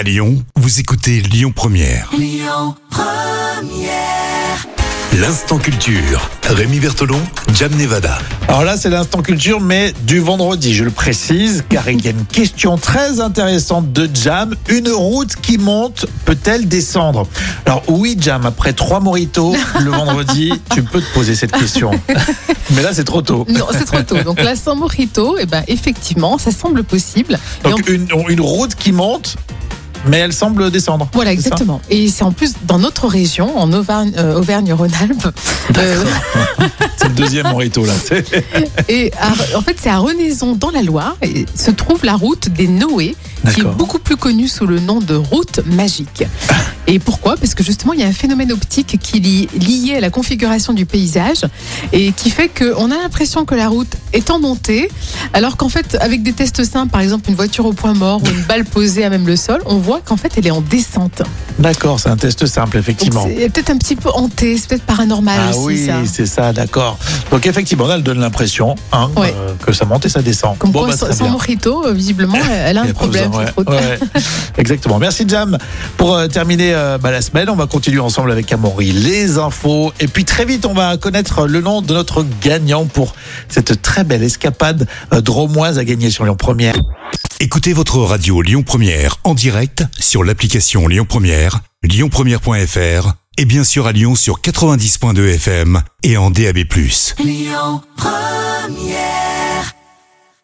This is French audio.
À Lyon, vous écoutez Lyon Première. L'instant culture. Rémi Bertolon, Jam Nevada. Alors là, c'est l'instant culture, mais du vendredi, je le précise, car il y a une question très intéressante de Jam. Une route qui monte peut-elle descendre? Alors oui, Jam, après trois moritos le vendredi, tu peux te poser cette question. Mais là, c'est trop tôt. Non, c'est trop tôt. Donc là, sans mojito, eh ben, effectivement, ça semble possible. Donc une, une route qui monte, mais elle semble descendre. Voilà, exactement. Et c'est en plus dans notre région, en Auvergne- euh, Auvergne-Rhône-Alpes. Euh, C'est le deuxième morito là. Et à- en fait, c'est à Renaison, dans la Loire, et se trouve la route des Noé, qui est beaucoup plus connue sous le nom de route magique. Et pourquoi? Parce que justement, il y a un phénomène optique qui est li- lié à la configuration du paysage et qui fait qu'on a l'impression que la route est en montée, alors qu'en fait, avec des tests simples, par exemple une voiture au point mort ou une balle posée à même le sol, on voit qu'en fait, elle est en descente. D'accord, c'est un test simple, Donc effectivement. c'est peut-être un petit peu hanté, c'est peut-être paranormal Ah aussi oui, c'est ça, d'accord. Donc effectivement, là, elle donne l'impression hein, Ouais. euh, que ça monte et ça descend. Comme Bon, quoi, bah, sans mojito, euh, visiblement, elle a un problème. besoin, cette route. ouais. Ouais, exactement. Merci Jam. Pour euh, terminer bah, la semaine, on va continuer ensemble avec Amaury les infos. Et puis très vite, on va connaître le nom de notre gagnant pour cette très belle escapade euh, dromoise à gagner sur Lyon Première. Écoutez votre radio Lyon Première en direct sur l'application Lyon Première, lyonpremière.fr et bien sûr à Lyon sur 90.2 FM et en DAB+.